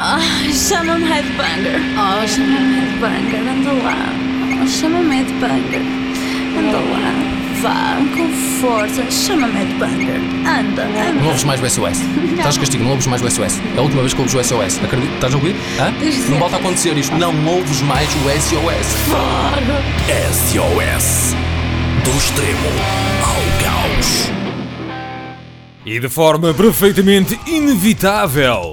Ah, chama-me Headbanger. Oh, chama-me Headbanger. Anda lá. Oh, chama-me Headbanger. Anda lá. Vá, com força. Chama-me Headbanger. Anda, anda. Não ouves mais o SOS. Estás castigo, não ouves mais o SOS. É a última vez que ouves o SOS. Acredito. Estás a ouvir? Hã? Diz Não volta a acontecer isto. Não ouves mais o SOS. Fora. SOS. Do extremo ao caos. E de forma perfeitamente inevitável.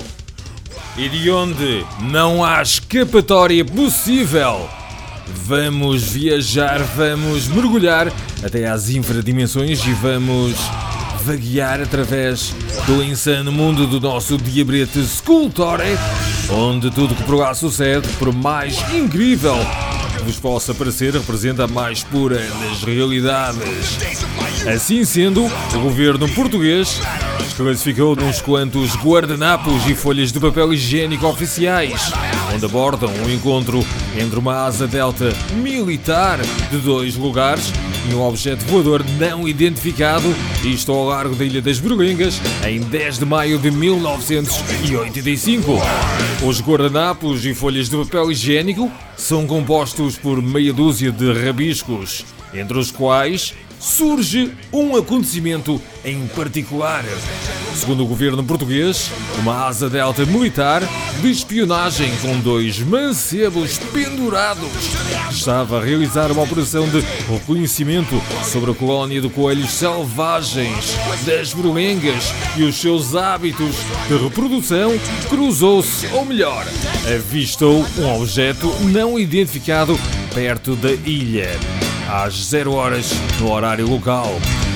E de onde não há escapatória possível. Vamos viajar, vamos mergulhar até às infradimensões e vamos vaguear através do insano mundo do nosso diabrete Scultore, onde tudo que por lá sucede, por mais incrível que vos possa parecer, representa a mais pura das realidades. Assim sendo, o governo português classificou uns quantos guardanapos e folhas de papel higiênico oficiais, onde abordam um encontro entre uma asa delta militar de dois lugares e um objeto voador não identificado, isto ao largo da Ilha das Berlengas, em 10 de maio de 1985. Os guardanapos e folhas de papel higiênico são compostos por meia dúzia de rabiscos, entre os quais surge um acontecimento em particular. Segundo o governo português, uma asa delta militar de espionagem com dois mancebos pendurados estava a realizar uma operação de reconhecimento sobre a colónia de coelhos selvagens das Berlengas e os seus hábitos de reprodução cruzou-se, ou melhor, avistou um objeto não identificado perto da ilha às 0 horas no horário local.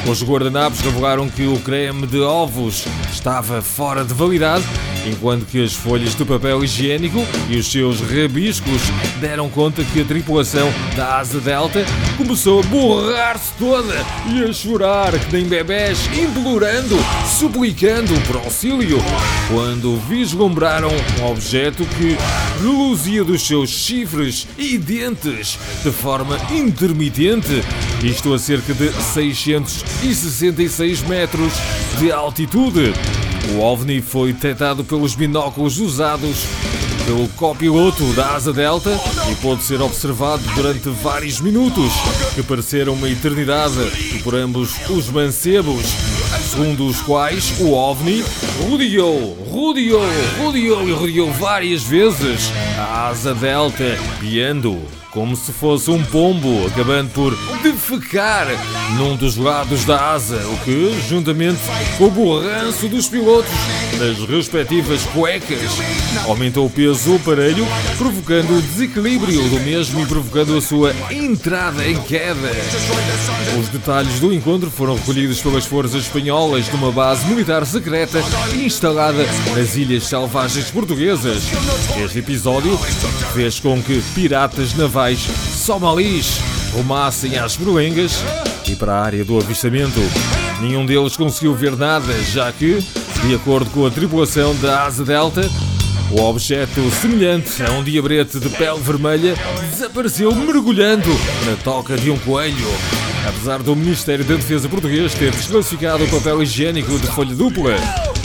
Os guardanapos revelaram que o creme de ovos estava fora de validade, enquanto que as folhas de papel higiênico e os seus rabiscos deram conta que a tripulação da Asa Delta começou a borrar-se toda e a chorar que nem bebés, implorando, suplicando por auxílio, quando vislumbraram um objeto que reluzia dos seus chifres e dentes de forma intermitente, isto a cerca de 666 metros de altitude. O OVNI foi detectado pelos binóculos usados pelo copiloto da Asa Delta e pôde ser observado durante vários minutos, que pareceram uma eternidade, por ambos os mancebos, segundo os quais o OVNI rodeou, rodeou, rodeou e rodeou várias vezes a Asa Delta, guiando como se fosse um pombo, acabando por defecar num dos lados da asa, o que, juntamente com o borranço dos pilotos nas respectivas cuecas, aumentou o peso do aparelho, provocando o desequilíbrio do mesmo e provocando a sua entrada em queda. Os detalhes do encontro foram recolhidos pelas forças espanholas numa base militar secreta instalada nas Ilhas Selvagens Portuguesas. Este episódio fez com que piratas navais somalis rumassem às Berlengas e para a área do avistamento. Nenhum deles conseguiu ver nada, já que, de acordo com a tripulação da Asa Delta, o objeto semelhante a um diabrete de pele vermelha desapareceu mergulhando na toca de um coelho. Apesar do Ministério da Defesa português ter desclassificado o papel higiênico de folha dupla,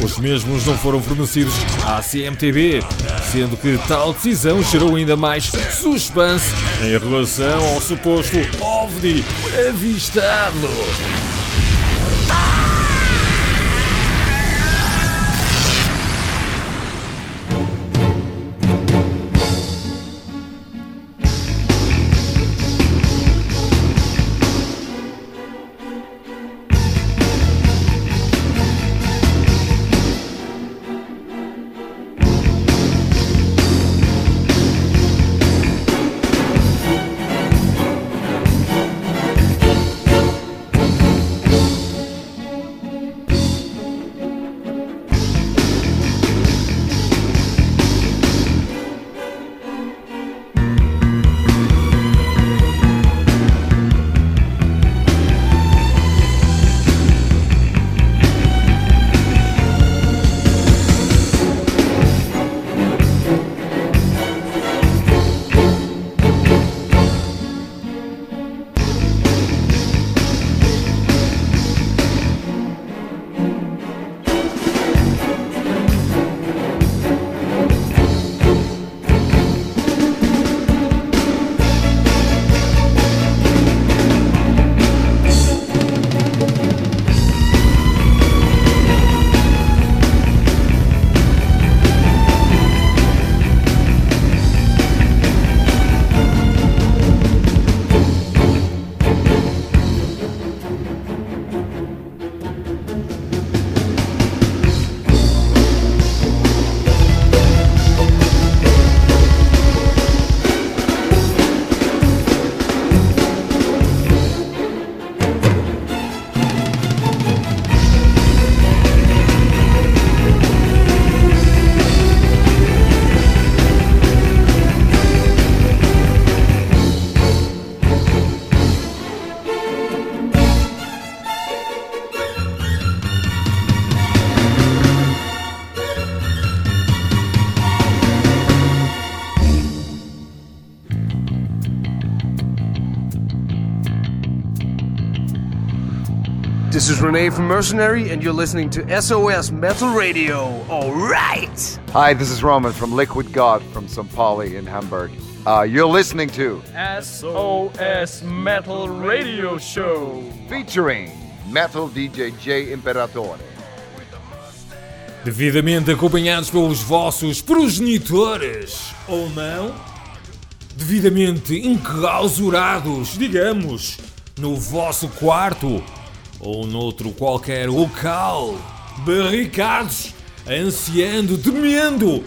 os mesmos não foram fornecidos à CMTB, sendo que tal decisão gerou ainda mais suspense em relação ao suposto OVNI avistado. This is Renee from Mercenary, and you're listening to SOS Metal Radio. All right! Hi, this is Roman from Liquid God from St. Pauli in Hamburg. Uh, you're listening to SOS Metal Radio Show featuring Metal DJ J Imperatore. Devidamente acompanhados pelos vossos progenitores, ou não? Devidamente enclausurados, digamos, no vosso quarto ou noutro qualquer local, barricados, ansiando, temendo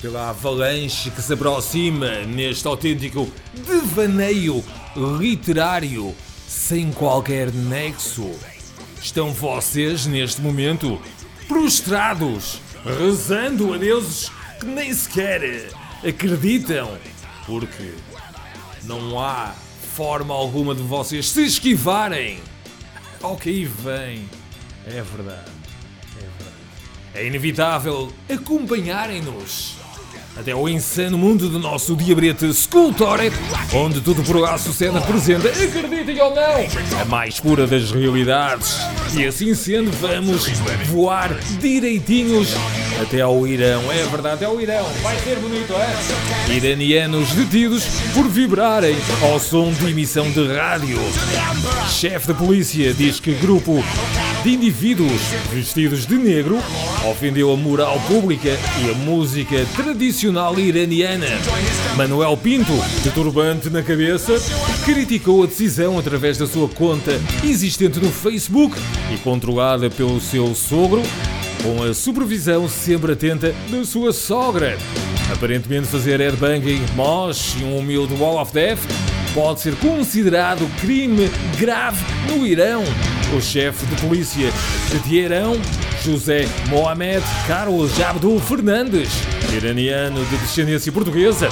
pela avalanche que se aproxima neste autêntico devaneio literário sem qualquer nexo. Estão vocês, neste momento, prostrados, rezando a deuses que nem sequer acreditam, porque não há forma alguma de vocês se esquivarem ao que aí vem. É verdade. É verdade. É inevitável acompanharem-nos até ao insano mundo do nosso diabrete Sculptore, onde tudo por lá sucede apresenta, acreditem ou não, a mais pura das realidades. E assim sendo, vamos voar direitinhos até ao Irão. É verdade, até ao Irão. Vai ser bonito, é? Iranianos detidos por vibrarem ao som de emissão de rádio. Chefe da polícia diz que grupo de indivíduos vestidos de negro ofendeu a moral pública e a música tradicional iraniana. Manuel Pinto, de turbante na cabeça, criticou a decisão através da sua conta existente no Facebook e controlada pelo seu sogro, com a supervisão sempre atenta da sua sogra. Aparentemente fazer airbanging, mosh e um humilde wall of death pode ser considerado crime grave no Irão. O chefe de polícia de Teherão, José Mohamed Carlos Abdul Fernandes, iraniano de descendência portuguesa,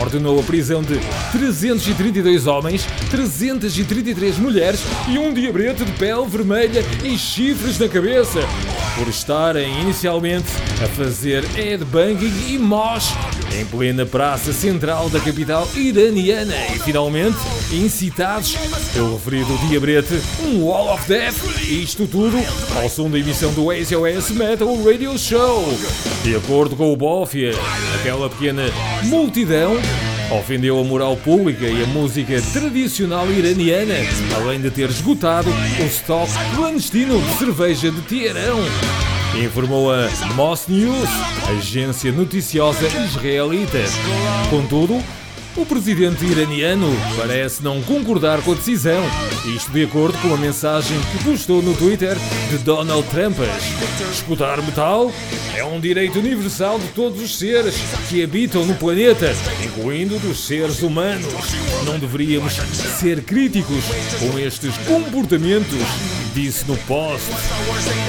ordenou a prisão de 332 homens, 333 mulheres e um diabrete de pele vermelha e chifres na cabeça, por estarem inicialmente a fazer headbanging e mosh em plena praça central da capital iraniana. E finalmente incitados pelo referido diabrete, um Wall of Death, isto tudo ao som da emissão do SOS Metal Radio Show. De acordo com o Bófia, aquela pequena multidão ofendeu a moral pública e a música tradicional iraniana, além de ter esgotado o estoque clandestino de cerveja de Teherão informou a Moss News, agência noticiosa israelita. Contudo, o presidente iraniano parece não concordar com a decisão, isto de acordo com a mensagem que postou no Twitter de Donald Trump. Escutar metal é um direito universal de todos os seres que habitam no planeta, incluindo dos seres humanos. Não deveríamos ser críticos com estes comportamentos, disse no post.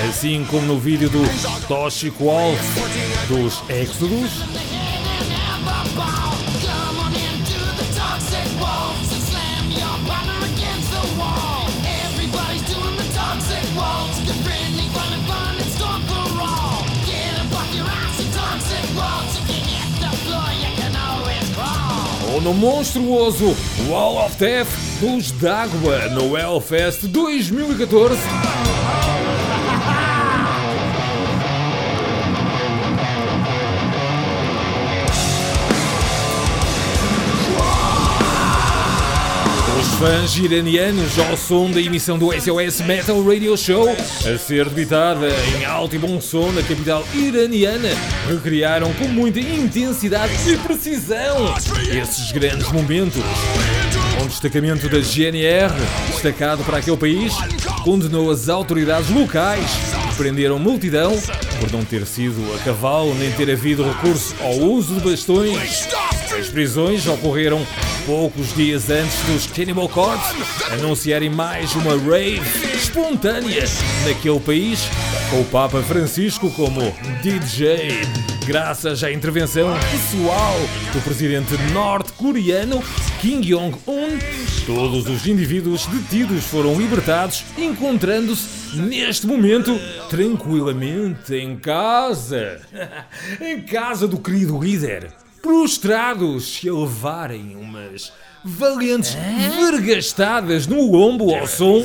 Assim como no vídeo do Toxic Wolf dos Exodus, no monstruoso Wall of Death dos D'Água no Hellfest 2014. Fãs iranianos ao som da emissão do SOS Metal Radio Show, a ser debitada em alto e bom som na capital iraniana, recriaram com muita intensidade e precisão esses grandes momentos. Um destacamento da GNR, destacado para aquele país, condenou as autoridades locais que prenderam multidão por não ter sido a cavalo nem ter havido recurso ao uso de bastões. As prisões ocorreram poucos dias antes dos Cannibal Corpse anunciarem mais uma rave espontânea naquele país, com o Papa Francisco como DJ. Graças à intervenção pessoal do presidente norte-coreano Kim Jong-un, todos os indivíduos detidos foram libertados, encontrando-se neste momento tranquilamente em casa. em casa do querido líder prostrados se a levarem umas valentes vergastadas no ombro ao som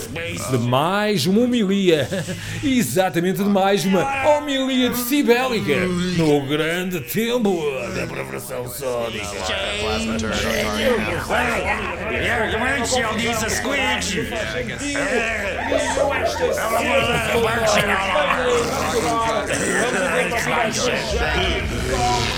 de mais uma homilia. Exatamente de mais uma homilia decibélica no grande tempo da perversão sódica.